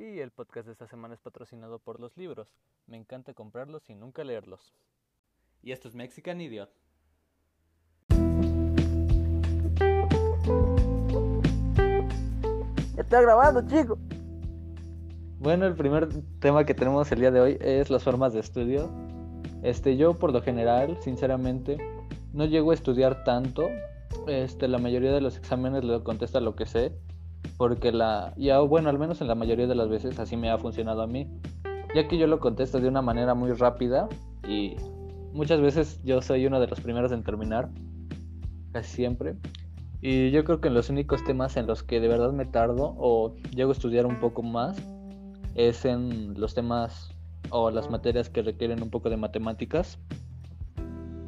Y el podcast de esta semana es patrocinado por los libros. Me encanta comprarlos y nunca leerlos. Y esto es Mexican Idiot. Está grabando, chico. Bueno, el primer tema que tenemos el día de hoy es las formas de estudio. Este, yo por lo general, sinceramente, no llego a estudiar tanto. Este, la mayoría de los exámenes le contesta lo que sé, porque la, ya bueno, al menos en la mayoría de las veces así me ha funcionado a mí, ya que yo lo contesto de una manera muy rápida y muchas veces yo soy uno de los primeros en terminar, casi siempre. Y yo creo que los únicos temas en los que de verdad me tardo o llego a estudiar un poco más es en los temas o las materias que requieren un poco de matemáticas.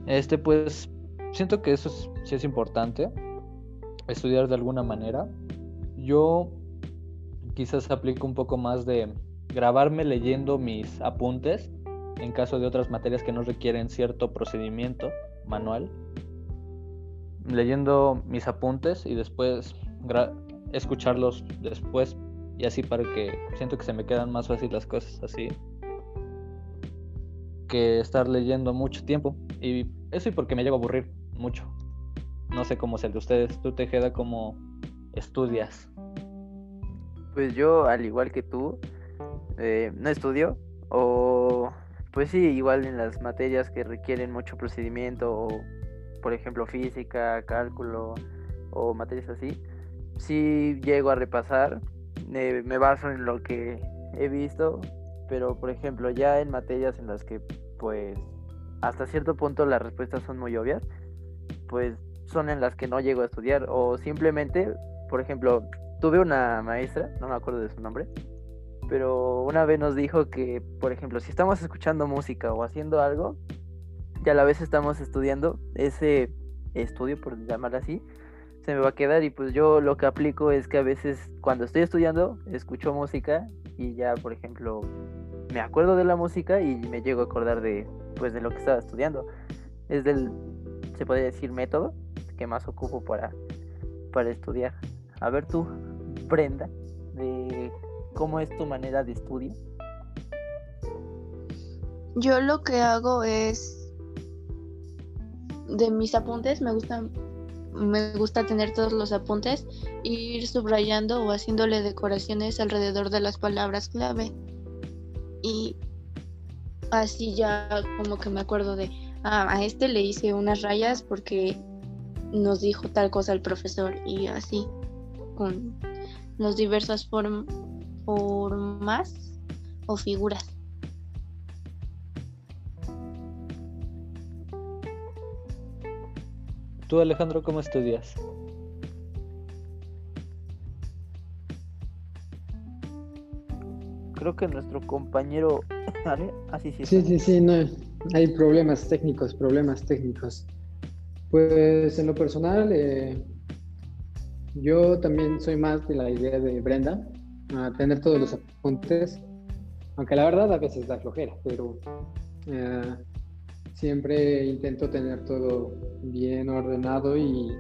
Este pues siento que eso sí es importante, estudiar de alguna manera. Yo quizás aplico un poco más de grabarme leyendo mis apuntes en caso de otras materias que no requieren cierto procedimiento manual leyendo mis apuntes y después escucharlos después y así para que siento que se me quedan más fácil las cosas así que estar leyendo mucho tiempo. Y eso y porque me llevo a aburrir mucho. No sé cómo es el de ustedes. Tú te queda como estudias pues yo al igual que tú eh, no estudio o pues sí igual en las materias que requieren mucho procedimiento o por ejemplo física, cálculo o materias así, sí llego a repasar, me baso en lo que he visto, pero por ejemplo ya en materias en las que pues hasta cierto punto las respuestas son muy obvias, pues son en las que no llego a estudiar o simplemente, por ejemplo, tuve una maestra, no me acuerdo de su nombre, pero una vez nos dijo que, por ejemplo, si estamos escuchando música o haciendo algo, y a la vez estamos estudiando, ese estudio, por llamarlo así, se me va a quedar y pues yo lo que aplico es que a veces cuando estoy estudiando escucho música y ya por ejemplo me acuerdo de la música y me llego a acordar de pues de lo que estaba estudiando. Es del se podría decir método que más ocupo para para estudiar. A ver tú, Brenda, de cómo es tu manera de estudio. Yo lo que hago es de mis apuntes me gusta me gusta tener todos los apuntes e ir subrayando o haciéndole decoraciones alrededor de las palabras clave y así ya como que me acuerdo de ah, a este le hice unas rayas porque nos dijo tal cosa el profesor y así con las diversas formas o figuras ¿Tú, Alejandro, cómo estudias? Creo que nuestro compañero... Así sí, sí, sí, sí, no, hay problemas técnicos, problemas técnicos. Pues en lo personal, eh, yo también soy más de la idea de Brenda, a tener todos los apuntes, aunque la verdad a veces da flojera, pero eh, siempre intento tener todo bien ordenado y,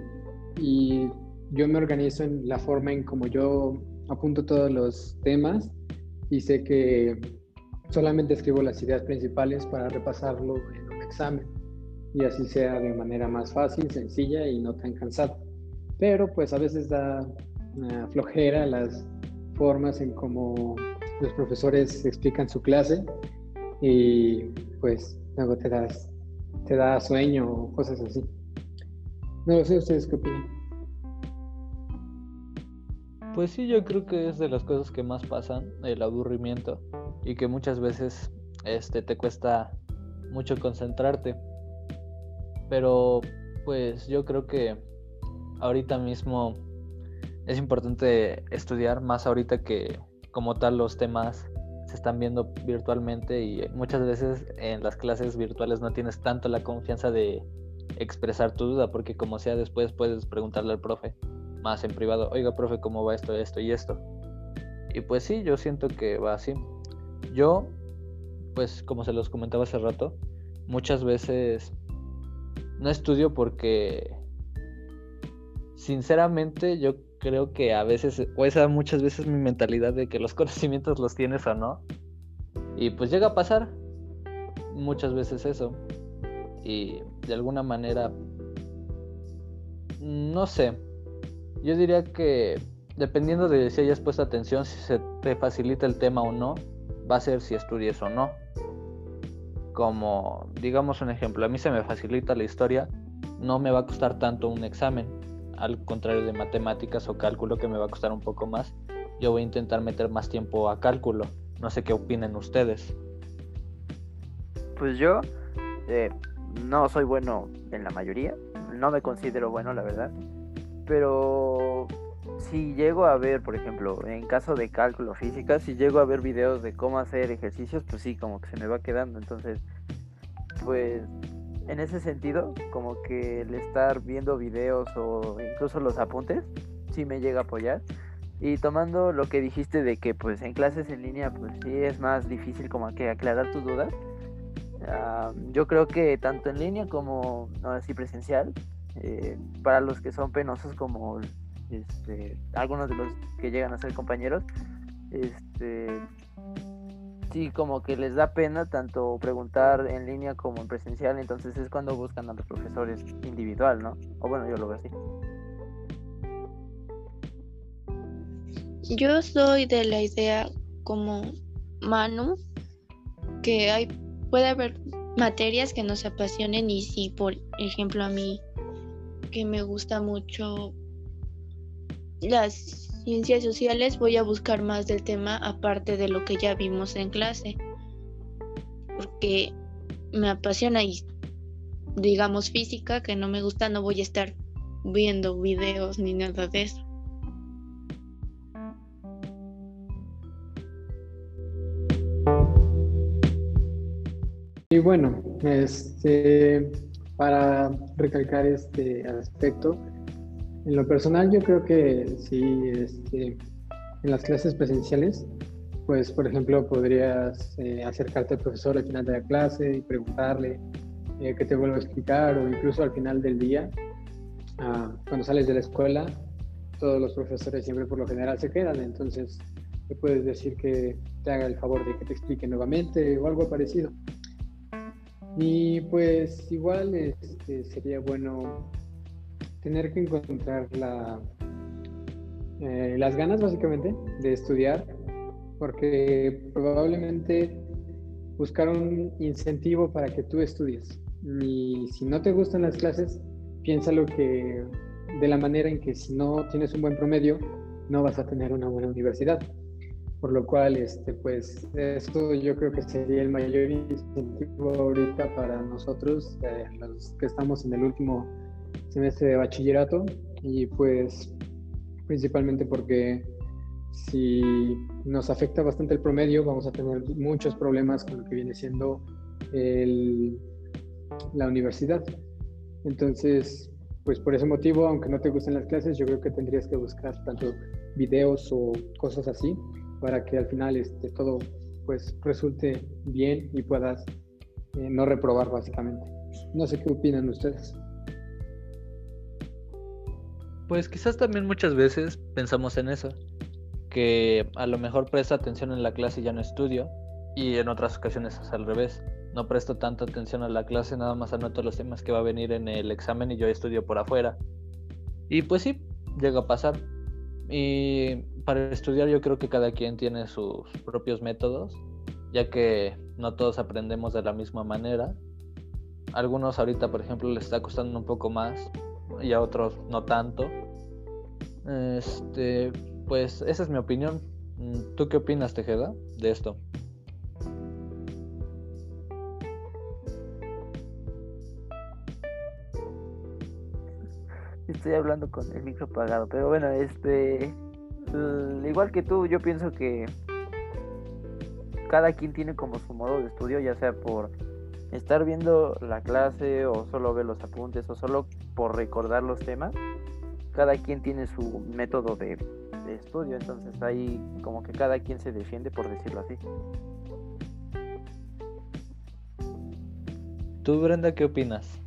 yo me organizo en la forma en como yo apunto todos los temas y sé que solamente escribo las ideas principales para repasarlo en un examen y así sea de manera más fácil, sencilla y no tan cansada. Pero pues a veces da flojera las formas en cómo los profesores explican su clase y pues luego te te da sueño o cosas así. No sé, ¿ustedes qué opinan? Pues sí, yo creo que es de las cosas que más pasan, el aburrimiento, y que muchas veces este, te cuesta mucho concentrarte. Pero pues yo creo que ahorita mismo es importante estudiar más ahorita que como tal los temas se están viendo virtualmente y muchas veces en las clases virtuales no tienes tanto la confianza de expresar tu duda porque como sea después puedes preguntarle al profe más en privado, oiga profe, ¿cómo va esto, esto y esto? Y pues sí, yo siento que va así. Yo, pues como se los comentaba hace rato, muchas veces no estudio porque sinceramente yo creo que a veces, o esa muchas veces mi mentalidad de que los conocimientos los tienes o no. Y pues llega a pasar muchas veces eso. Y de alguna manera, no sé, yo diría que dependiendo de si hayas puesto atención, si se te facilita el tema o no, va a ser si estudies o no. Como, digamos un ejemplo, a mí se me facilita la historia, no me va a costar tanto un examen, al contrario de matemáticas o cálculo que me va a costar un poco más. Yo voy a intentar meter más tiempo a cálculo. No sé qué opinen ustedes. Pues yo eh, no soy bueno en la mayoría, no me considero bueno, la verdad. Pero si llego a ver, por ejemplo, en caso de cálculo física, si llego a ver videos de cómo hacer ejercicios, pues sí, como que se me va quedando. Entonces, pues en ese sentido, como que el estar viendo videos o incluso los apuntes, sí me llega a apoyar. Y tomando lo que dijiste de que pues en clases en línea pues sí es más difícil como que aclarar tus dudas. Ah, yo creo que tanto en línea como ahora sí presencial, eh, para los que son penosos como este, algunos de los que llegan a ser compañeros, este, sí, como que les da pena tanto preguntar en línea como en presencial, entonces es cuando buscan a los profesores individual, ¿no? O bueno, yo lo veo así. Yo soy de la idea como Manu, que hay, puede haber materias que nos apasionen y si, por ejemplo, a mí que me gusta mucho las ciencias sociales voy a buscar más del tema aparte de lo que ya vimos en clase. Porque me apasiona y digamos física que no me gusta, no voy a estar viendo videos ni nada de eso. Y bueno, este para recalcar este aspecto, en lo personal, yo creo que sí, este, en las clases presenciales, pues, por ejemplo, podrías eh, acercarte al profesor al final de la clase y preguntarle eh, que te vuelva a explicar, o incluso al final del día, ah, cuando sales de la escuela, todos los profesores siempre por lo general se quedan, entonces le puedes decir que te haga el favor de que te explique nuevamente o algo parecido. Y pues igual este, sería bueno tener que encontrar la, eh, las ganas básicamente de estudiar, porque probablemente buscar un incentivo para que tú estudies. Y si no te gustan las clases, piénsalo que de la manera en que si no tienes un buen promedio, no vas a tener una buena universidad. Por lo cual, este, pues, esto yo creo que sería el mayor incentivo ahorita para nosotros, eh, los que estamos en el último semestre de bachillerato y pues principalmente porque si nos afecta bastante el promedio vamos a tener muchos problemas con lo que viene siendo la universidad. Entonces, pues por ese motivo, aunque no te gusten las clases, yo creo que tendrías que buscar tanto videos o cosas así para que al final este, todo pues resulte bien y puedas eh, no reprobar básicamente. No sé qué opinan ustedes. Pues quizás también muchas veces pensamos en eso, que a lo mejor presto atención en la clase y ya no estudio, y en otras ocasiones es al revés. No presto tanta atención a la clase, nada más anoto los temas que va a venir en el examen y yo estudio por afuera. Y pues sí, llega a pasar. Y para estudiar yo creo que cada quien tiene sus propios métodos, ya que no todos aprendemos de la misma manera. algunos ahorita, por ejemplo, les está costando un poco más y a otros no tanto. Este, pues esa es mi opinión. Mm, ¿Tú qué opinas, Tejeda, de esto? Estoy hablando con el micro apagado, pero bueno, este, igual que tú, yo pienso que cada quien tiene como su modo de estudio, ya sea por estar viendo la clase o solo ver los apuntes o solo por recordar los temas, cada quien tiene su método de, estudio, entonces ahí como que cada quien se defiende por decirlo así. ¿Tú, Brenda, qué opinas?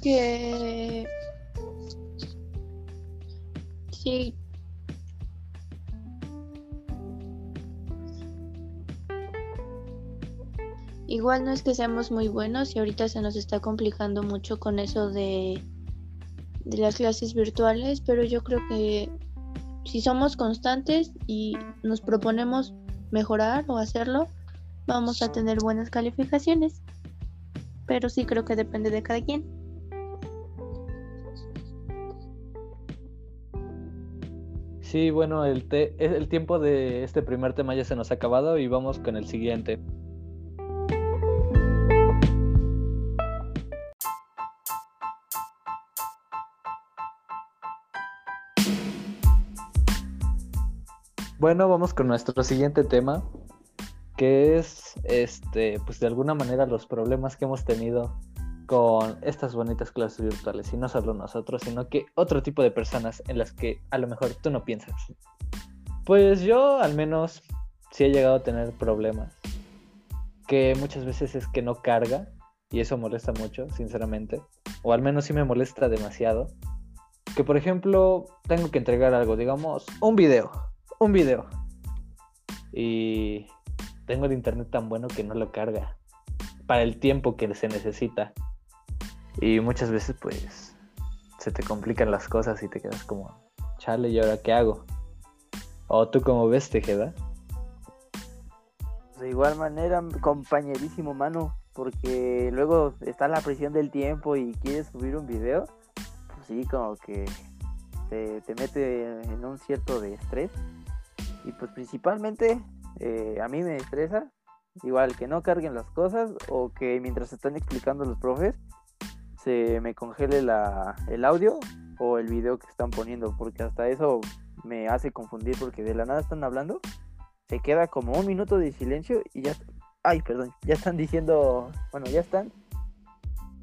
que sí. Igual no es que seamos muy buenos y ahorita se nos está complicando mucho con eso de, las clases virtuales, pero yo creo que si somos constantes y nos proponemos mejorar o hacerlo, vamos a tener buenas calificaciones. Pero sí creo que depende de cada quien. Sí, bueno, el, el tiempo de este primer tema ya se nos ha acabado y vamos con el siguiente. Bueno, vamos con nuestro siguiente tema, que es, este, pues de alguna manera los problemas que hemos tenido con estas bonitas clases virtuales, y no solo nosotros, sino que otro tipo de personas en las que a lo mejor tú no piensas. Pues yo al menos sí he llegado a tener problemas, que muchas veces es que no carga, y eso molesta mucho, sinceramente, o al menos sí me molesta demasiado, que por ejemplo tengo que entregar algo, digamos, un video un video. Y tengo el internet tan bueno que no lo carga. Para el tiempo que se necesita. Y muchas veces pues se te complican las cosas y te quedas como, chale, ¿y ahora qué hago? ¿O tú cómo ves, Tejeda? De igual manera, compañerísimo mano, porque luego está la presión del tiempo y quieres subir un video, pues sí, como que te, te mete en un cierto de estrés y pues principalmente eh, a mí me estresa, igual que no carguen las cosas o que mientras están explicando los profes se me congele la, el audio o el video que están poniendo, porque hasta eso me hace confundir porque de la nada están hablando, se queda como un minuto de silencio y ya, ay, perdón, ya están diciendo, bueno, ya están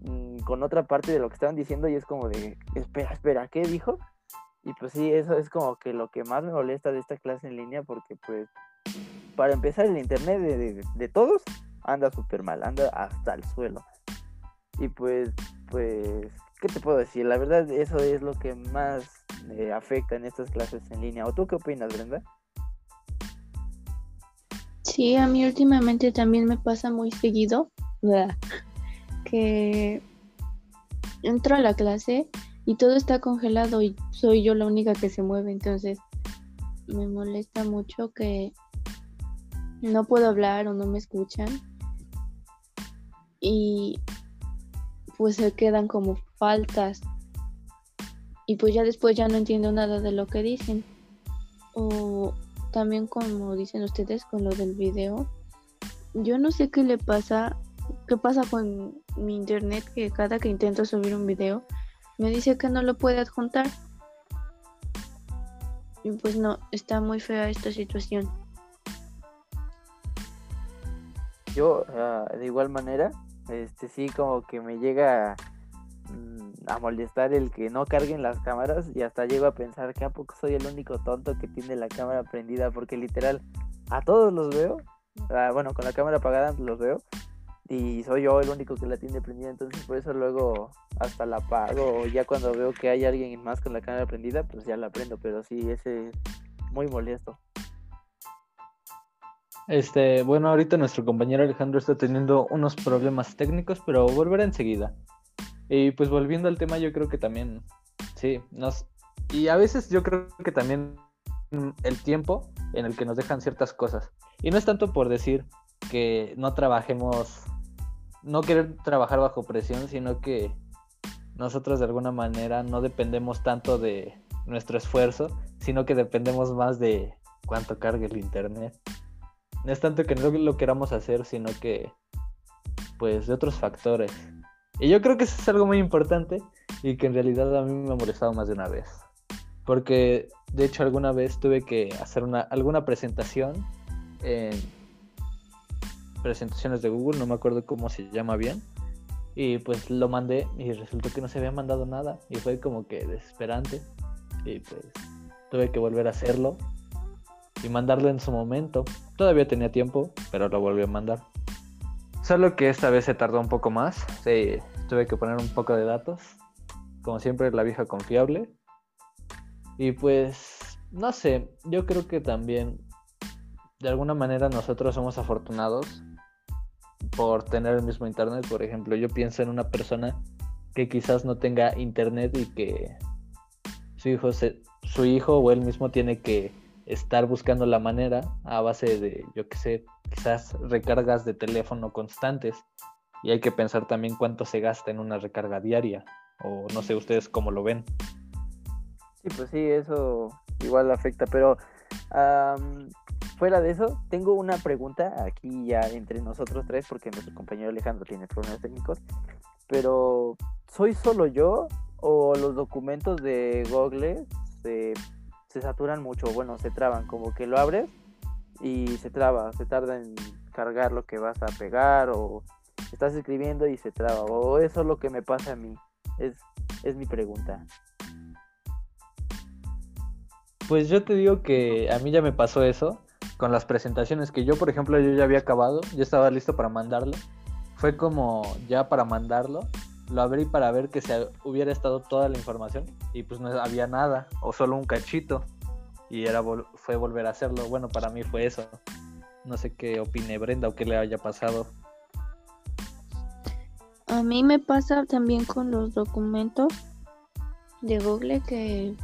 mm, con otra parte de lo que estaban diciendo y es como de, espera, espera, ¿qué dijo? Y pues sí, eso es como que lo que más me molesta de esta clase en línea porque pues para empezar el internet de, todos anda súper mal, anda hasta el suelo. Y pues, pues, ¿qué te puedo decir? La verdad eso es lo que más me afecta en estas clases en línea. ¿O tú qué opinas, Brenda? Sí, a mí últimamente también me pasa muy seguido que entro a la clase y todo está congelado y soy yo la única que se mueve, entonces me molesta mucho que no puedo hablar o no me escuchan. Y pues se quedan como faltas. Y pues ya después ya no entiendo nada de lo que dicen. O también como dicen ustedes con lo del video yo no sé qué le pasa qué pasa con mi internet que cada que intento subir un video me dice que no lo puede adjuntar. Y pues no, está muy fea esta situación. Yo, ah, de igual manera, este sí como que me llega mm, a molestar el que no carguen las cámaras y hasta llego a pensar que a poco soy el único tonto que tiene la cámara prendida porque literal a todos los veo, ah, bueno, con la cámara apagada los veo y soy yo el único que la tiene prendida, entonces por eso luego hasta la apago o ya cuando veo que hay alguien más con la cámara prendida, pues ya la prendo, pero sí, ese es muy molesto. Este, bueno, ahorita nuestro compañero Alejandro está teniendo unos problemas técnicos, pero volverá enseguida. Y pues volviendo al tema, yo creo que también, sí, nos... Y a veces yo creo que también el tiempo en el que nos dejan ciertas cosas. Y no es tanto por decir que no trabajemos no querer trabajar bajo presión, sino que nosotros de alguna manera no dependemos tanto de nuestro esfuerzo, sino que dependemos más de cuánto cargue el internet. No es tanto que no lo queramos hacer, sino que pues de otros factores. Y yo creo que eso es algo muy importante y que en realidad a mí me ha molestado más de una vez. Porque de hecho alguna vez tuve que hacer una, alguna presentación en presentaciones de Google, no me acuerdo cómo se llama bien. Y pues lo mandé y resultó que no se había mandado nada y fue como que desesperante. Y pues tuve que volver a hacerlo y mandarlo en su momento. Todavía tenía tiempo, pero lo volví a mandar. Solo que esta vez se tardó un poco más. tuve que poner un poco de datos. Como siempre, la vieja confiable. Y pues, no sé, yo creo que también, de alguna manera, nosotros somos afortunados por tener el mismo internet. Por ejemplo, yo pienso en una persona que quizás no tenga internet y que su hijo, su hijo o él mismo tiene que estar buscando la manera a base de, yo qué sé, quizás recargas de teléfono constantes. Y hay que pensar también cuánto se gasta en una recarga diaria. O no sé ustedes cómo lo ven. Sí, pues sí, eso igual afecta, pero fuera de eso, tengo una pregunta aquí ya entre nosotros tres, porque nuestro compañero Alejandro tiene problemas técnicos, pero ¿soy solo yo o los documentos de Google se, se saturan mucho? Bueno, se traban, como que lo abres y se traba, se tarda en cargar lo que vas a pegar o estás escribiendo y se traba, o eso es lo que me pasa a mí, es, es mi pregunta. Pues yo te digo que a mí ya me pasó eso con las presentaciones que yo, por ejemplo, yo ya había acabado, ya estaba listo para mandarlo. Fue como ya para mandarlo, lo abrí para ver que se hubiera estado toda la información y pues no había nada o solo un cachito y era fue volver a hacerlo. Bueno, para mí fue eso. No sé qué opine Brenda o qué le haya pasado. A mí me pasa también con los documentos de Google que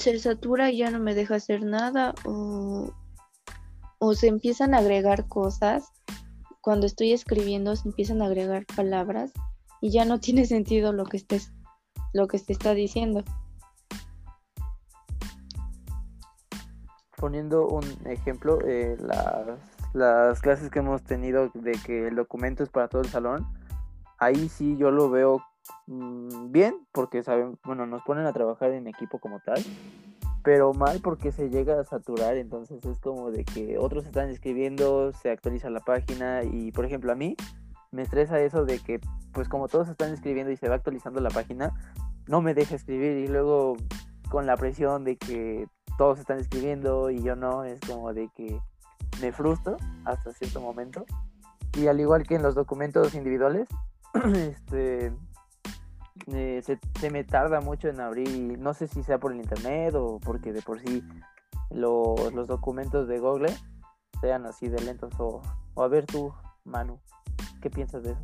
se satura y ya no me deja hacer nada o, se empiezan a agregar cosas. Cuando estoy escribiendo se empiezan a agregar palabras y ya no tiene sentido lo que estés lo que se está diciendo. Poniendo un ejemplo, eh, las, las clases que hemos tenido de que el documento es para todo el salón, ahí sí yo lo veo bien, porque saben, bueno, nos ponen a trabajar en equipo como tal, pero mal porque se llega a saturar, entonces es como de que otros están escribiendo, se actualiza la página y, por ejemplo, a mí me estresa eso de que, pues como todos están escribiendo y se va actualizando la página, no me deja escribir y luego con la presión de que todos están escribiendo y yo no, es como de que me frustro hasta cierto momento. Y al igual que en los documentos individuales, este, eh, se, me tarda mucho en abrir, no sé si sea por el internet o porque de por sí los documentos de Google sean así de lentos o, a ver tú, Manu, ¿qué piensas de eso?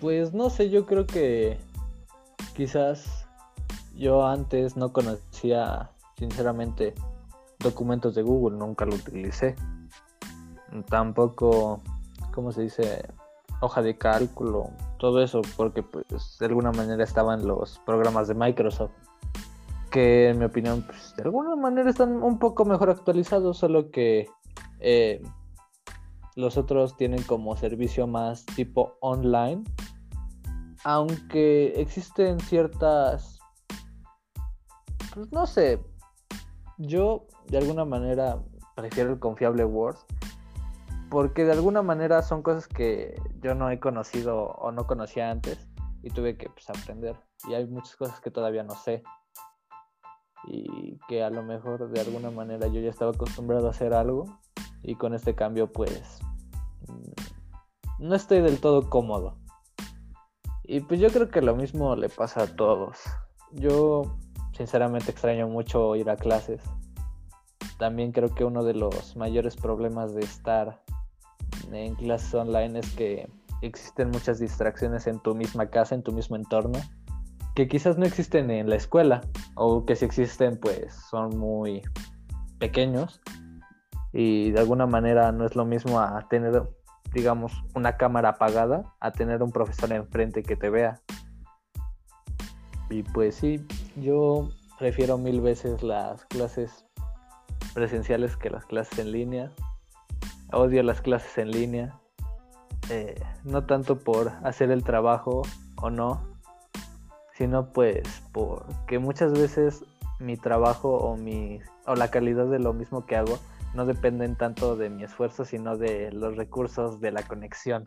Pues no sé, yo creo que quizás yo antes no conocía sinceramente documentos de Google, nunca lo utilicé. Tampoco, ¿cómo se dice? Hoja de cálculo, todo eso, porque pues de alguna manera estaban los programas de Microsoft, que en mi opinión pues, de alguna manera están un poco mejor actualizados, solo que eh, los otros tienen como servicio más tipo online, aunque existen ciertas, pues no sé, yo de alguna manera prefiero el confiable Word porque de alguna manera son cosas que yo no he conocido o no conocía antes y tuve que pues, aprender. Y hay muchas cosas que todavía no sé y que a lo mejor de alguna manera yo ya estaba acostumbrado a hacer algo y con este cambio pues mm, no estoy del todo cómodo. Y pues yo creo que lo mismo le pasa a todos. Yo sinceramente extraño mucho ir a clases. También creo que uno de los mayores problemas de estar en clases online es que existen muchas distracciones en tu misma casa, en tu mismo entorno, que quizás no existen en la escuela, o que si existen, pues son muy pequeños, y de alguna manera no es lo mismo a tener, digamos, una cámara apagada, a tener un profesor enfrente que te vea. Y pues sí, yo prefiero mil veces las clases presenciales que las clases en línea odio las clases en línea. Eh, no tanto por hacer el trabajo o no, sino pues porque muchas veces mi trabajo o, mi, o la calidad de lo mismo que hago no dependen tanto de mi esfuerzo, sino de los recursos de la conexión.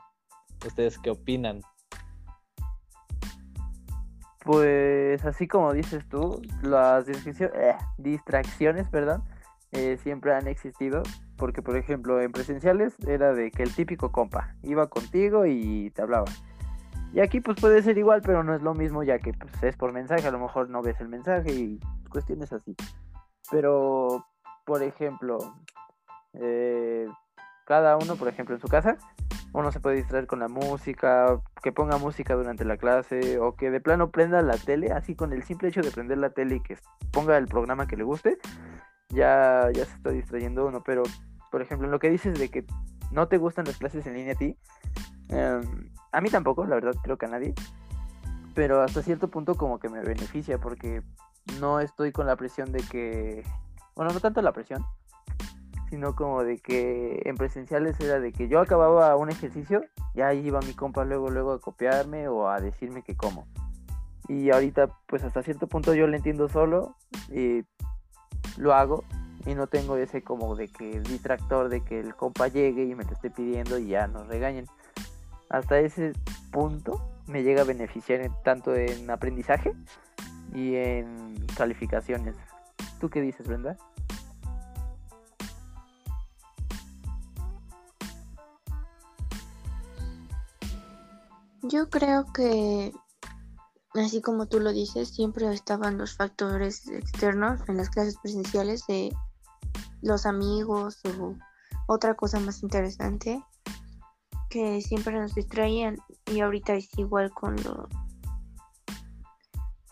¿Ustedes qué opinan? Pues así como dices tú, las eh, distracciones, perdón, eh, siempre han existido porque por ejemplo en presenciales era de que el típico compa iba contigo y te hablaba. Y aquí pues puede ser igual, pero no es lo mismo ya que pues, es por mensaje, a lo mejor no ves el mensaje y cuestiones así. Pero, por ejemplo, eh, cada uno, por ejemplo, en su casa, uno se puede distraer con la música, que ponga música durante la clase o que de plano prenda la tele, así con el simple hecho de prender la tele y que ponga el programa que le guste, ya, ya se está distrayendo uno. Pero, por ejemplo, en lo que dices de que no te gustan las clases en línea a ti, em, a mí tampoco, la verdad, creo que a nadie. Pero hasta cierto punto como que me beneficia porque no estoy con la presión de que... Bueno, no tanto la presión, sino como de que en presenciales era de que yo acababa un ejercicio, ya iba mi compa luego, luego a copiarme o a decirme que cómo. Y ahorita pues hasta cierto punto yo lo entiendo solo y lo hago y no tengo ese como de que distractor de que el compa llegue y me lo esté pidiendo y ya nos regañen hasta ese punto me llega a beneficiar tanto en aprendizaje y en calificaciones. ¿Tú qué dices, Brenda? Yo creo que, así como tú lo dices, siempre estaban los factores externos en las clases presenciales de los amigos o otra cosa más interesante que siempre nos distraían y ahorita es igual con los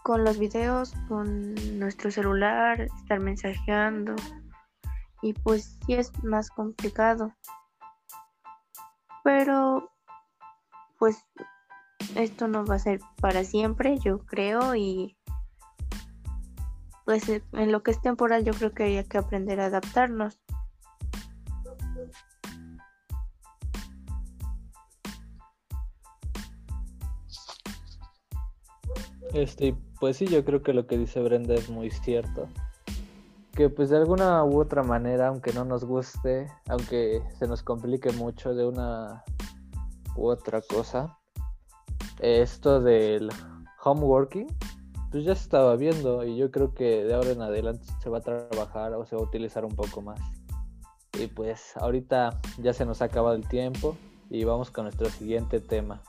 con los videos, con nuestro celular, estar mensajeando y pues sí es más complicado. Pero pues esto no va a ser para siempre, yo creo y pues en lo que es temporal yo creo que hay que aprender a adaptarnos. Este, pues sí, yo creo que lo que dice Brenda es muy cierto. Que pues de alguna u otra manera, aunque no nos guste, aunque se nos complique mucho de una u otra cosa, esto del homeworking, pues ya se estaba viendo y yo creo que de ahora en adelante se va a trabajar o se va a utilizar un poco más. Y pues ahorita ya se nos ha acabado el tiempo y vamos con nuestro siguiente tema.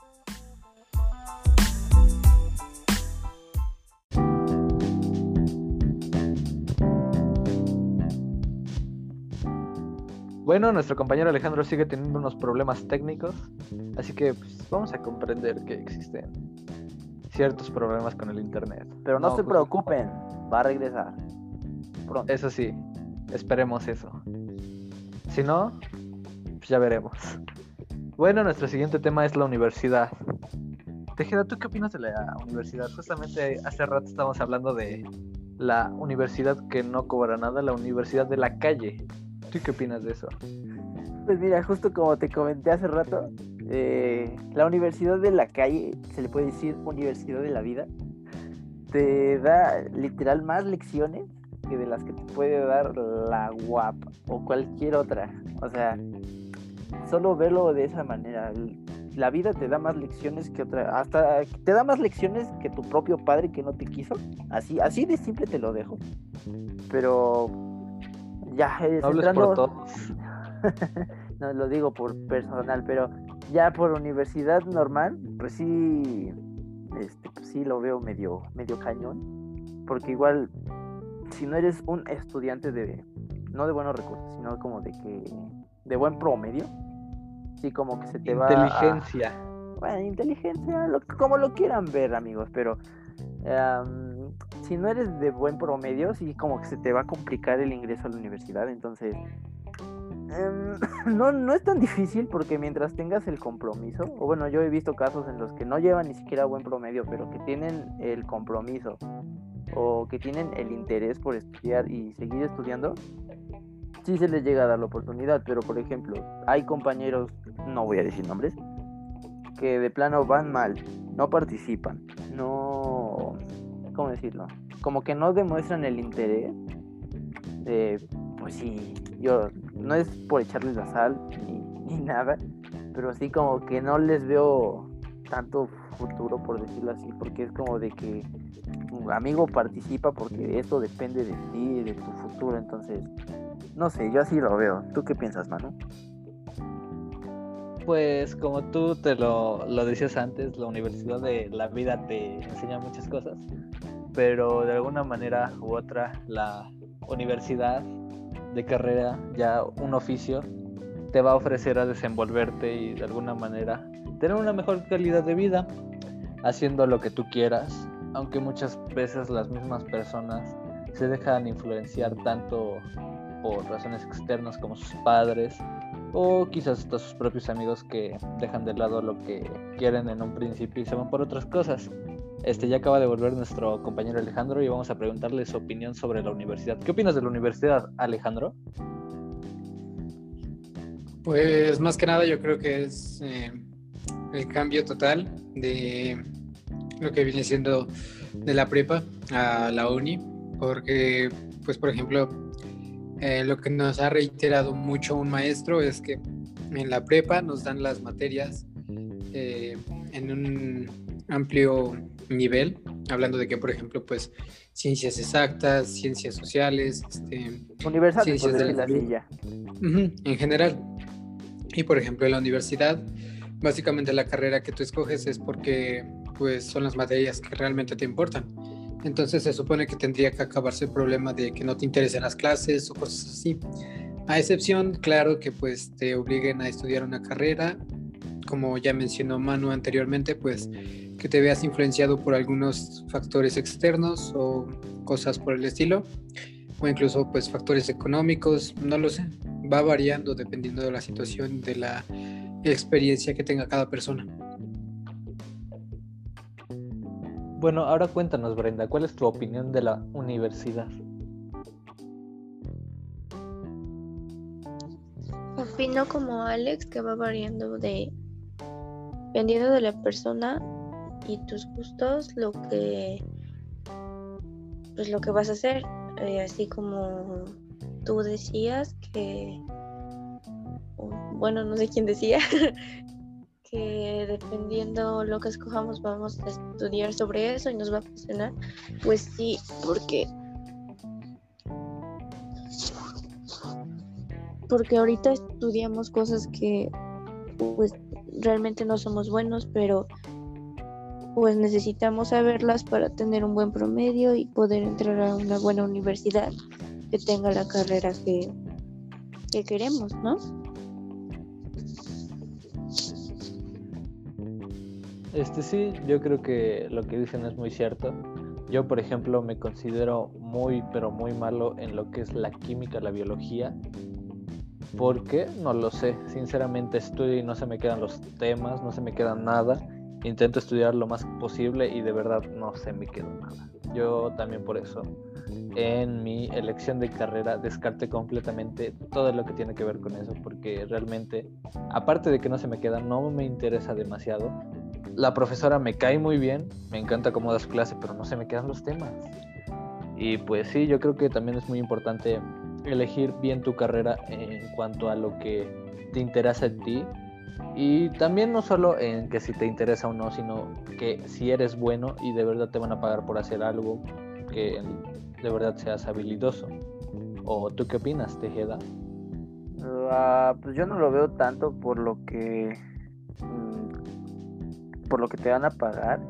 Bueno, nuestro compañero Alejandro sigue teniendo unos problemas técnicos, así que pues, vamos a comprender que existen ciertos problemas con el internet. Pero no, se preocupen, va a regresar pronto. Eso sí, esperemos eso. Si no, pues ya veremos. Bueno, nuestro siguiente tema es la universidad. Tejeda, ¿tú qué opinas de la universidad? Justamente hace rato estábamos hablando de la universidad que no cobra nada, la universidad de la calle. ¿Tú qué opinas de eso? Pues mira, justo como te comenté hace rato, eh, la universidad de la calle, se le puede decir universidad de la vida, te da literal más lecciones que de las que te puede dar la UAP o cualquier otra. O sea, solo verlo de esa manera. La vida te da más lecciones que otra, hasta te da más lecciones que tu propio padre que no te quiso. Así, así de simple te lo dejo. Pero ya eh, por todos. no lo digo por personal, pero ya por universidad normal, pues sí, este, pues sí lo veo medio, medio cañón, porque igual si no eres un estudiante de, no de buenos recursos, sino como de que, de buen promedio, sí como que se te va. Inteligencia. Bueno, inteligencia, como lo quieran ver, amigos, pero si no eres de buen promedio, sí como que se te va a complicar el ingreso a la universidad. Entonces, no, no es tan difícil porque mientras tengas el compromiso, o bueno, yo he visto casos en los que no llevan ni siquiera buen promedio, pero que tienen el compromiso o que tienen el interés por estudiar y seguir estudiando, sí se les llega a dar la oportunidad. Pero, por ejemplo, hay compañeros, no voy a decir nombres, que de plano van mal, no participan, no, ¿cómo decirlo? Como que no demuestran el interés de, pues sí, yo, no es por echarles la sal ni, nada, pero sí como que no les veo tanto futuro, por decirlo así, porque es como de que amigo participa porque esto depende de ti, de tu futuro, entonces No sé, yo así lo veo. ¿Tú qué piensas, Manu? Pues como tú te lo, lo decías antes, la universidad de la vida te enseña muchas cosas, pero de alguna manera u otra la universidad de carrera, ya un oficio, te va a ofrecer a desenvolverte y de alguna manera tener una mejor calidad de vida haciendo lo que tú quieras, aunque muchas veces las mismas personas se dejan influenciar tanto por razones externas como sus padres o quizás hasta sus propios amigos que dejan de lado lo que quieren en un principio y se van por otras cosas. Este ya acaba de volver nuestro compañero Alejandro y vamos a preguntarle su opinión sobre la universidad. ¿Qué opinas de la universidad, Alejandro? Pues más que nada yo creo que es eh, el cambio total de lo que viene siendo de la prepa a la uni, porque pues por ejemplo eh, lo que nos ha reiterado mucho un maestro es que en la prepa nos dan las materias eh, en un amplio nivel, hablando de que, por ejemplo, pues ciencias exactas, ciencias sociales, este, ciencias de la silla. en general. Y por ejemplo, en la universidad, básicamente la carrera que tú escoges es porque pues son las materias que realmente te importan. Entonces se supone que tendría que acabarse el problema de que no te interesen las clases o cosas así. A excepción, claro, que pues te obliguen a estudiar una carrera, como ya mencionó Manu anteriormente, pues que te veas influenciado por algunos factores externos o cosas por el estilo, o incluso pues factores económicos, no lo sé, va variando dependiendo de la situación, de la experiencia que tenga cada persona. Bueno, ahora cuéntanos, Brenda, ¿cuál es tu opinión de la universidad? Opino como Alex que va variando de dependiendo de la persona y tus gustos, lo que pues lo que vas a hacer, eh, así como tú decías que bueno, no sé quién decía que dependiendo lo que escojamos vamos a estudiar sobre eso y nos va a funcionar, pues sí, porque porque ahorita estudiamos cosas que pues realmente no somos buenos, pero pues necesitamos saberlas para tener un buen promedio y poder entrar a una buena universidad que tenga la carrera que, que queremos, ¿no? Este sí, yo creo que lo que dicen es muy cierto. Yo, por ejemplo, me considero muy, pero muy malo en lo que es la química, la biología. ¿Por qué? No lo sé. Sinceramente estudio y no se me quedan los temas, no se me queda nada. Intento estudiar lo más posible y de verdad no se me queda nada. Yo también por eso en mi elección de carrera descarté completamente todo lo que tiene que ver con eso porque realmente aparte de que no se me queda no me interesa demasiado la profesora me cae muy bien, me encanta cómo da su clase, pero no se me quedan los temas. Y pues sí, yo creo que también es muy importante elegir bien tu carrera en cuanto a lo que te interesa en ti. Y también no solo en que si te interesa o no, sino que si eres bueno y de verdad te van a pagar por hacer algo que de verdad seas habilidoso. ¿O tú qué opinas, Tejeda? Uh, pues yo no lo veo tanto por lo que por lo que te van a pagar,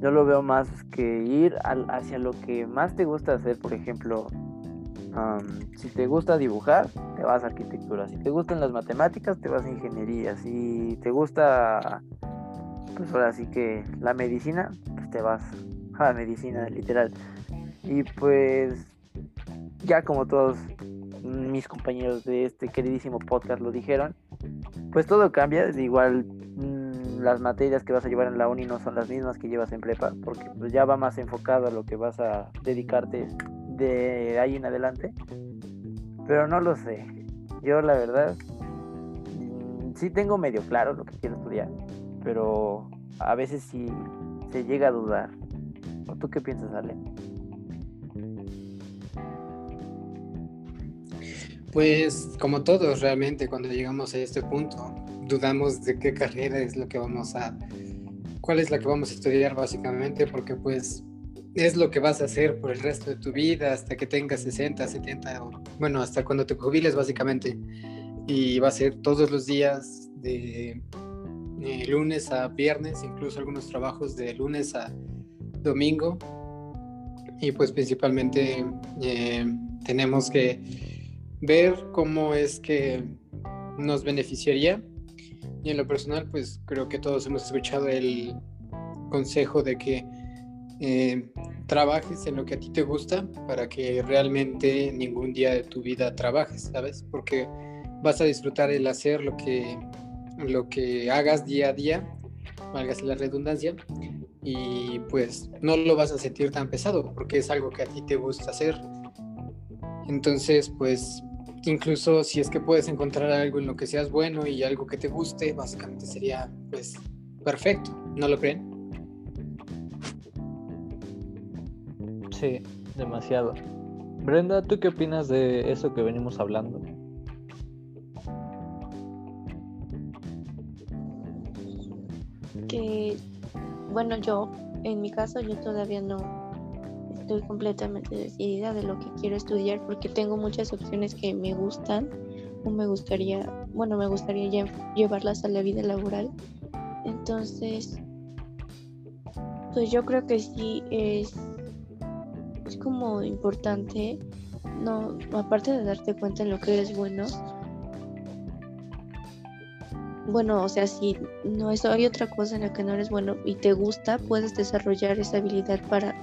yo lo veo más que ir hacia lo que más te gusta hacer, por ejemplo, si te gusta dibujar, te vas a arquitectura, si te gustan las matemáticas, te vas a ingeniería, si te gusta, pues ahora sí que la medicina, pues te vas a la medicina, literal. Y pues, ya como todos mis compañeros de este queridísimo podcast lo dijeron, pues todo cambia, igual las materias que vas a llevar en la uni no son las mismas que llevas en prepa, porque pues ya va más enfocado a lo que vas a dedicarte de ahí en adelante. Pero no lo sé. Yo la verdad mm, sí tengo medio claro lo que quiero estudiar, pero a veces sí se llega a dudar. ¿O tú qué piensas, Ale? Pues como todos realmente cuando llegamos a este punto, dudamos de qué carrera es lo que vamos a, cuál es la que vamos a estudiar básicamente, porque pues es lo que vas a hacer por el resto de tu vida hasta que tengas 60, 70, bueno, hasta cuando te jubiles básicamente. Y va a ser todos los días de lunes a viernes, incluso algunos trabajos de lunes a domingo. Y pues principalmente eh, tenemos que ver cómo es que nos beneficiaría. Y en lo personal, pues creo que todos hemos escuchado el consejo de que eh, trabajes en lo que a ti te gusta para que realmente ningún día de tu vida trabajes, ¿sabes? Porque vas a disfrutar el hacer lo que, lo que hagas día a día, valgas la redundancia, y pues no lo vas a sentir tan pesado porque es algo que a ti te gusta hacer. Entonces, pues incluso si es que puedes encontrar algo en lo que seas bueno y algo que te guste, básicamente sería pues perfecto, ¿no lo creen? Sí, demasiado. Brenda, ¿tú qué opinas de eso que venimos hablando? Que, bueno, yo, en mi caso, yo todavía no estoy completamente decidida de lo que quiero estudiar porque tengo muchas opciones que me gustan o me gustaría, bueno, me gustaría llevarlas a la vida laboral. Entonces, pues yo creo que sí es es como importante, no, aparte de darte cuenta en lo que eres bueno, bueno, o sea, si no es, hay otra cosa en la que no eres bueno y te gusta, puedes desarrollar esa habilidad para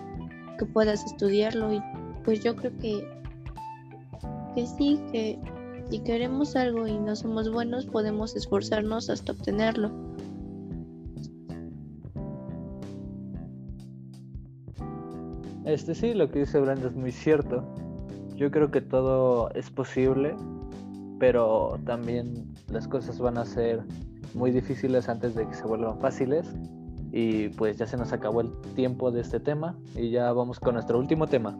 que puedas estudiarlo y pues yo creo que que sí, que si queremos algo y no somos buenos, podemos esforzarnos hasta obtenerlo. Este sí, lo que dice Brenda es muy cierto. Yo creo que todo es posible, pero también las cosas van a ser muy difíciles antes de que se vuelvan fáciles. Y pues ya se nos acabó el tiempo de este tema y ya vamos con nuestro último tema.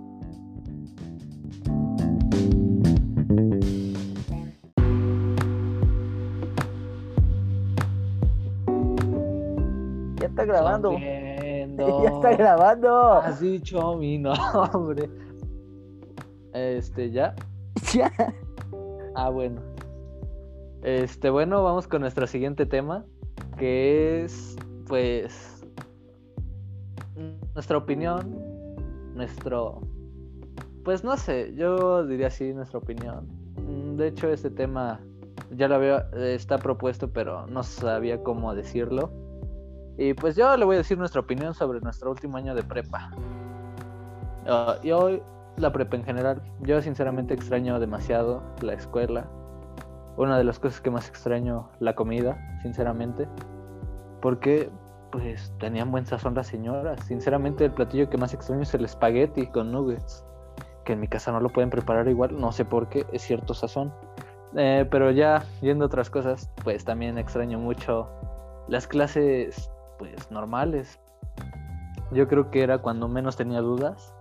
Ya está grabando. ya está grabando. Has dicho mi nombre. Este, ¿ya? Ya. Ah, bueno. Este, bueno, vamos con nuestro siguiente tema, que es, pues, nuestra opinión, nuestro, pues no sé, yo diría así nuestra opinión. De hecho, este tema ya lo había, está propuesto, pero no sabía cómo decirlo. Y pues yo le voy a decir nuestra opinión sobre nuestro último año de prepa. Y hoy la prepa en general. Yo sinceramente extraño demasiado la escuela. Una de las cosas que más extraño, la comida, sinceramente. Porque pues tenían buen sazón las señoras. Sinceramente el platillo que más extraño es el espagueti con nuggets. Que en mi casa no lo pueden preparar igual, no sé por qué, es cierto sazón. Eh, pero ya yendo a otras cosas, pues también extraño mucho las clases pues normales. Yo creo que era cuando menos tenía dudas.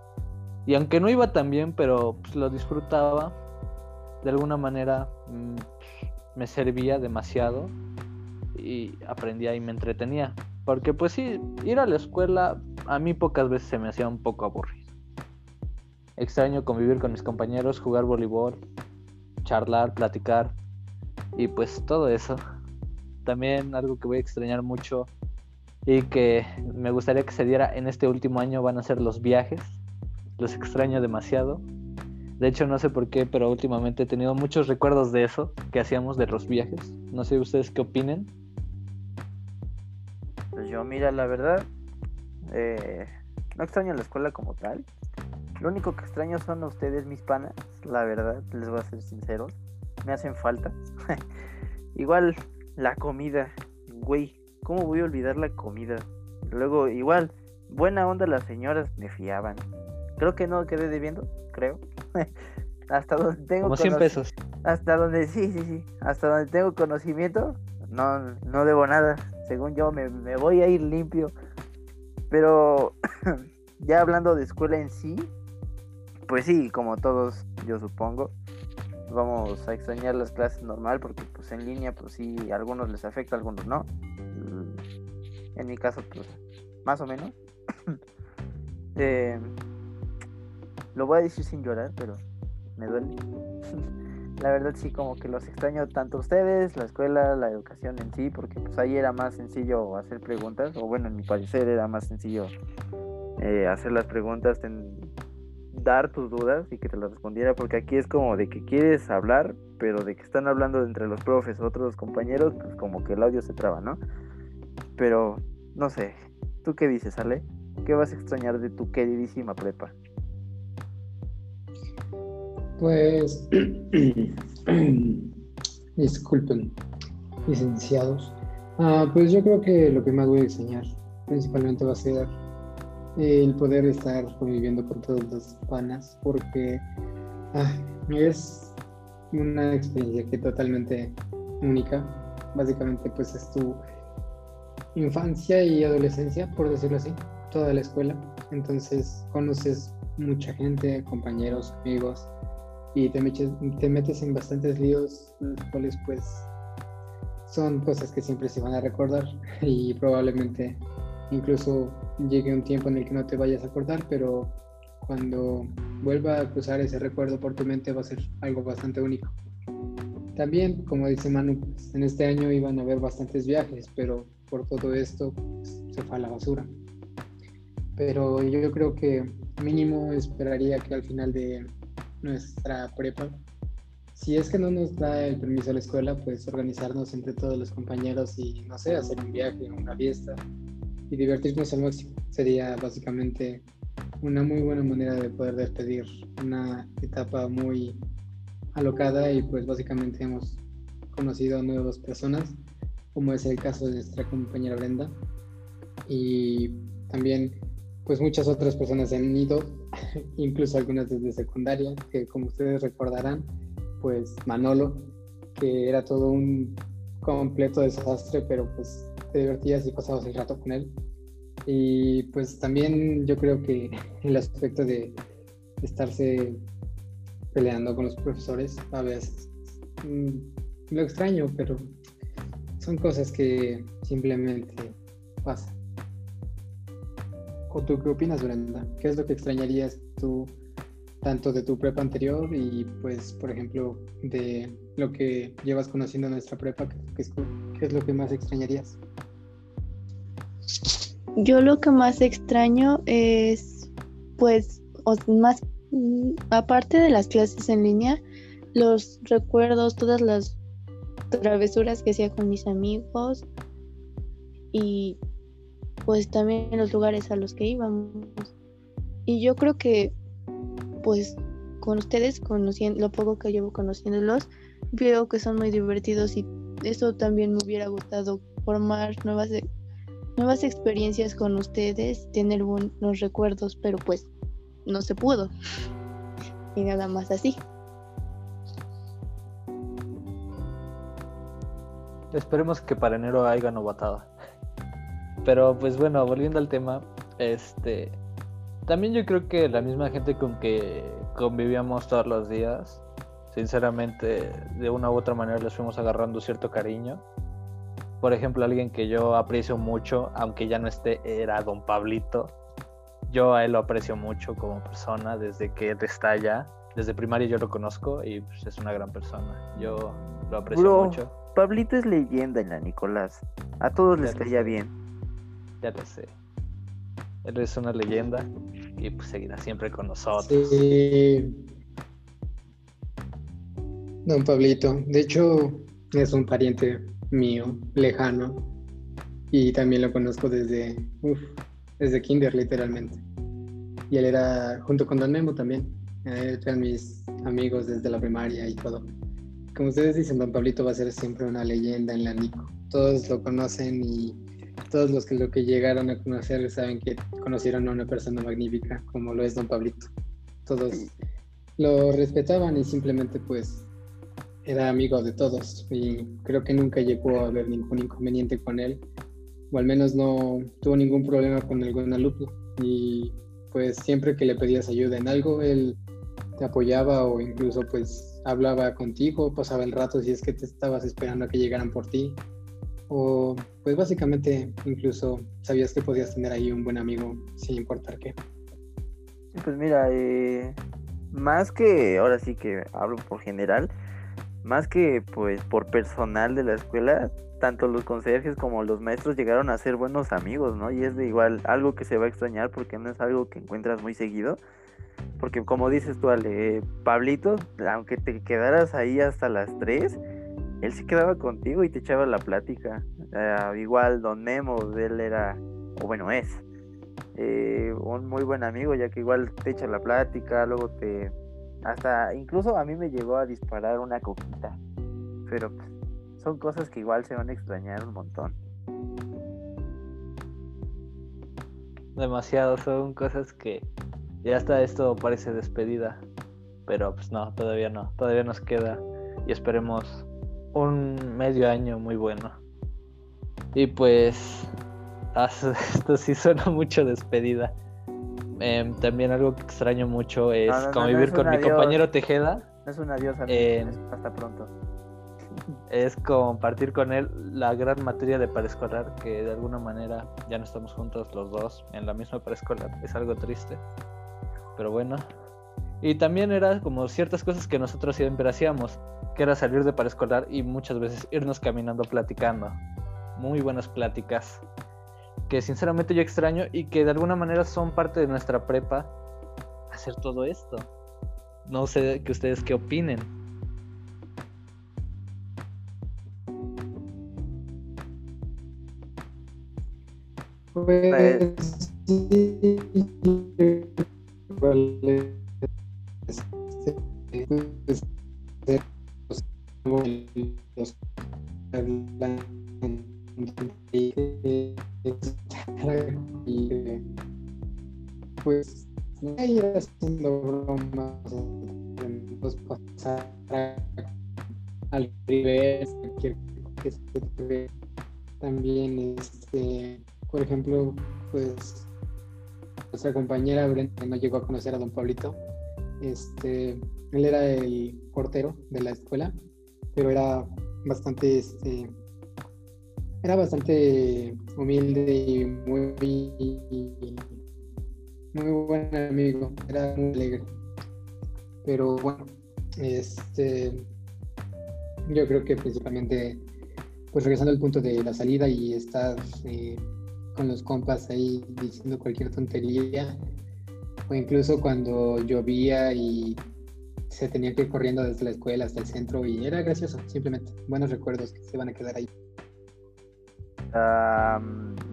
Y aunque no iba tan bien, pero pues, lo disfrutaba, de alguna manera mm, me servía demasiado y aprendía y me entretenía. Porque pues sí, ir a la escuela a mí pocas veces se me hacía un poco aburrido. Extraño convivir con mis compañeros, jugar voleibol, charlar, platicar y pues todo eso. También algo que voy a extrañar mucho y que me gustaría que se diera en este último año van a ser los viajes. Los extraño demasiado. De hecho, no sé por qué, pero últimamente he tenido muchos recuerdos de eso que hacíamos de los viajes. No sé ustedes qué opinen. Pues yo, mira, la verdad, eh, no extraño la escuela como tal. Lo único que extraño son a ustedes, mis panas. La verdad, les voy a ser sincero. Me hacen falta. Igual la comida, güey. ¿Cómo voy a olvidar la comida? Luego, igual, buena onda las señoras me fiaban. Creo que no quedé debiendo, creo. hasta donde tengo Como 100 pesos. Hasta donde, sí, sí, sí. Hasta donde tengo conocimiento, no, no debo nada. Según yo, me, me voy a ir limpio. Pero ya hablando de escuela en sí, pues sí, como todos, yo supongo, vamos a extrañar las clases normal porque pues en línea, pues sí, algunos les afecta, algunos no. En mi caso, pues, más o menos. Eh, lo voy a decir sin llorar, pero me duele. la verdad sí, como que los extraño tanto a ustedes, la escuela, la educación en sí, porque pues ahí era más sencillo hacer preguntas, o bueno, en mi parecer era más sencillo eh, hacer las preguntas, dar tus dudas y que te las respondiera, porque aquí es como de que quieres hablar, pero de que están hablando entre los profes, otros compañeros, pues como que el audio se traba, ¿no? Pero, no sé, ¿tú qué dices, Ale? ¿Qué vas a extrañar de tu queridísima prepa? Pues, disculpen, licenciados. Ah, pues yo creo que lo que más voy a extrañar principalmente va a ser el poder estar conviviendo con todos los panas, porque es una experiencia que totalmente única. Básicamente, pues es tu infancia y adolescencia, por decirlo así, toda la escuela. Entonces conoces mucha gente, compañeros, amigos, y te metes, te metes en bastantes líos, los cuales pues son cosas que siempre se van a recordar y probablemente incluso llegue un tiempo en el que no te vayas a acordar, pero cuando vuelva a cruzar ese recuerdo por tu mente va a ser algo bastante único. También, como dice Manu, pues, en este año iban a haber bastantes viajes, pero por todo esto pues, se fue a la basura. Pero yo creo que mínimo esperaría que al final de nuestra prepa. Si es que no nos da el permiso a la escuela, pues organizarnos entre todos los compañeros y, no sé, hacer un viaje, una fiesta y divertirnos al máximo. Sería básicamente una muy buena manera de poder despedir una etapa muy alocada y pues básicamente hemos conocido a nuevas personas, como es el caso de nuestra compañera Brenda. Y también pues muchas otras personas han ido, incluso algunas desde secundaria, que como ustedes recordarán, pues Manolo, que era todo un completo desastre, pero pues te divertías y pasabas el rato con él. Y pues también yo creo que el aspecto de estarse peleando con los profesores a veces mm, lo extraño, pero son cosas que simplemente pasan. ¿O tú qué opinas, Brenda? ¿Qué es lo que extrañarías tú tanto de tu prepa anterior y pues, por ejemplo, de lo que llevas conociendo nuestra prepa? ¿Qué es, qué es lo que más extrañarías? Yo lo que más extraño es, pues, más, aparte de las clases en línea, los recuerdos, todas las travesuras que hacía con mis amigos y pues también los lugares a los que íbamos. Y yo creo que pues con ustedes, conociendo lo poco que llevo conociéndolos, veo que son muy divertidos y eso también me hubiera gustado formar nuevas nuevas experiencias con ustedes, tener buenos recuerdos, pero pues no se pudo. Y nada más así. Esperemos que para enero haya novatada. Pero pues bueno, volviendo al tema, este también yo creo que la misma gente con que convivíamos todos los días, sinceramente de una u otra manera les fuimos agarrando cierto cariño. Por ejemplo, alguien que yo aprecio mucho, aunque ya no esté, era don Pablito. Yo a él lo aprecio mucho como persona desde que él está allá. Desde primaria yo lo conozco y pues, es una gran persona. Yo lo aprecio mucho. Pablito es leyenda en la Nicolás. A todos les caía bien ya lo sé. Él es una leyenda y pues seguirá siempre con nosotros. Sí. Don Pablito, de hecho es un pariente mío, lejano, y también lo conozco desde, desde kinder literalmente. Y él era, junto con Don Memo también, eran mis amigos desde la primaria y todo. Como ustedes dicen, Don Pablito va a ser siempre una leyenda en la Nico. Todos lo conocen y todos los que lo que llegaron a conocer saben que conocieron a una persona magnífica como lo es don Pablito. Todos lo respetaban y simplemente pues era amigo de todos y creo que nunca llegó a haber ningún inconveniente con él o al menos no tuvo ningún problema con algún alumno y pues siempre que le pedías ayuda en algo él te apoyaba o incluso pues hablaba contigo, pasaba el rato si es que te estabas esperando a que llegaran por ti o pues básicamente incluso sabías que podías tener ahí un buen amigo sin importar qué. Pues mira, eh, más que, ahora sí que hablo por general, más que pues por personal de la escuela, tanto los conserjes como los maestros llegaron a ser buenos amigos, ¿no? Y es de igual algo que se va a extrañar porque no es algo que encuentras muy seguido. Porque como dices tú, Ale, Pablito, aunque te quedaras ahí hasta las 3, él se quedaba contigo y te echaba la plática. igual Don Memo, él era, o bueno, es, eh, un muy buen amigo, ya que igual te echa la plática, luego te... Hasta, incluso a mí me llegó a disparar una coquita. Pero pues, son cosas que igual se van a extrañar un montón. Demasiado, son cosas que ya hasta esto parece despedida. Pero pues no, todavía no, todavía nos queda y esperemos un medio año muy bueno. Y pues esto sí suena mucho despedida. Em, también algo que extraño mucho es convivir con mi compañero Tejeda. es un adiós, hasta pronto. Es compartir con él la gran materia de preescolar, que de alguna manera ya no estamos juntos los dos en la misma preescolar. Es algo triste. Pero bueno. Y también era como ciertas cosas que nosotros siempre hacíamos, que era salir de preescolar y muchas veces irnos caminando platicando. Muy buenas pláticas que sinceramente yo extraño y que de alguna manera son parte de nuestra prepa hacer todo esto. No sé que ustedes qué opinen. Pues pues ahí haciendo bromas pues pasar al revés que también este por ejemplo pues nuestra compañera Brenda no llegó a conocer a don Pablito este él era el portero de la escuela pero era bastante este era bastante humilde y muy, muy buen amigo, era muy alegre. Pero bueno, este, yo creo que principalmente, pues regresando al punto de la salida y estar eh, con los compas ahí diciendo cualquier tontería, o incluso cuando llovía y se tenía que ir corriendo desde la escuela hasta el centro y era gracioso, simplemente buenos recuerdos que se van a quedar ahí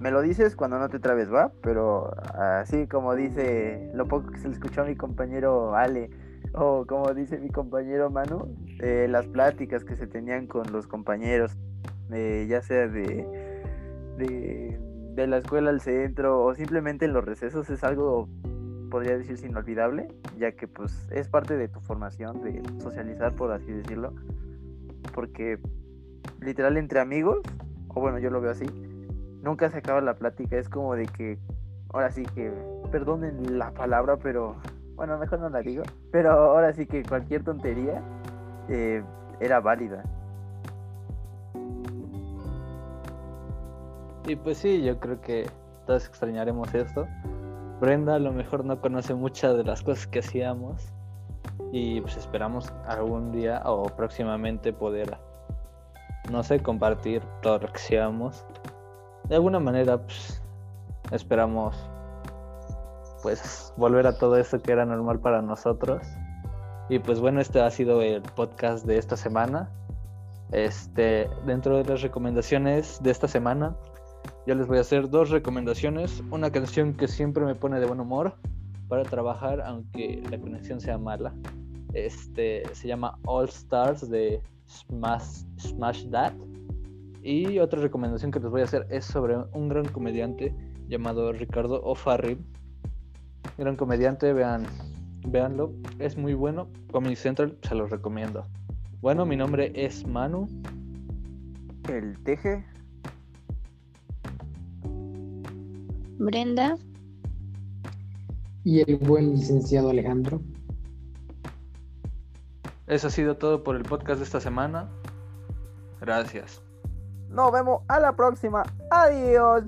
me lo dices cuando no te trabes, ¿va? Pero así como dice lo poco que se le escuchó a mi compañero Ale, o como dice mi compañero Manu, eh, las pláticas que se tenían con los compañeros, eh, ya sea de, de, de, la escuela al centro o simplemente en los recesos, es algo, podría decirse, inolvidable, ya que pues es parte de tu formación, de socializar, por así decirlo, porque literal entre amigos o bueno, yo lo veo así, nunca se acaba la plática, es como de que, ahora sí que, perdonen la palabra, pero, bueno, mejor no la digo, pero ahora sí que cualquier tontería eh, era válida. Y pues sí, yo creo que todos extrañaremos esto. Brenda a lo mejor no conoce muchas de las cosas que hacíamos y pues esperamos algún día o próximamente poder no sé, compartir todo lo que hacíamos. De alguna manera, pues, esperamos, pues, volver a todo eso que era normal para nosotros. Y pues bueno, este ha sido el podcast de esta semana. Este, dentro de las recomendaciones de esta semana, yo les voy a hacer dos recomendaciones. Una canción que siempre me pone de buen humor para trabajar, aunque la conexión sea mala. Este se llama All Stars de Smash, Smash That. Y otra recomendación que les voy a hacer es sobre un gran comediante llamado Ricardo O'Farrill. Gran comediante, vean, es muy bueno. Comedy Central se los recomiendo. Bueno, mi nombre es Manu. El Teje. Brenda. Y el buen licenciado Alejandro. Eso ha sido todo por el podcast de esta semana. Gracias. Nos vemos a la próxima. Adiós.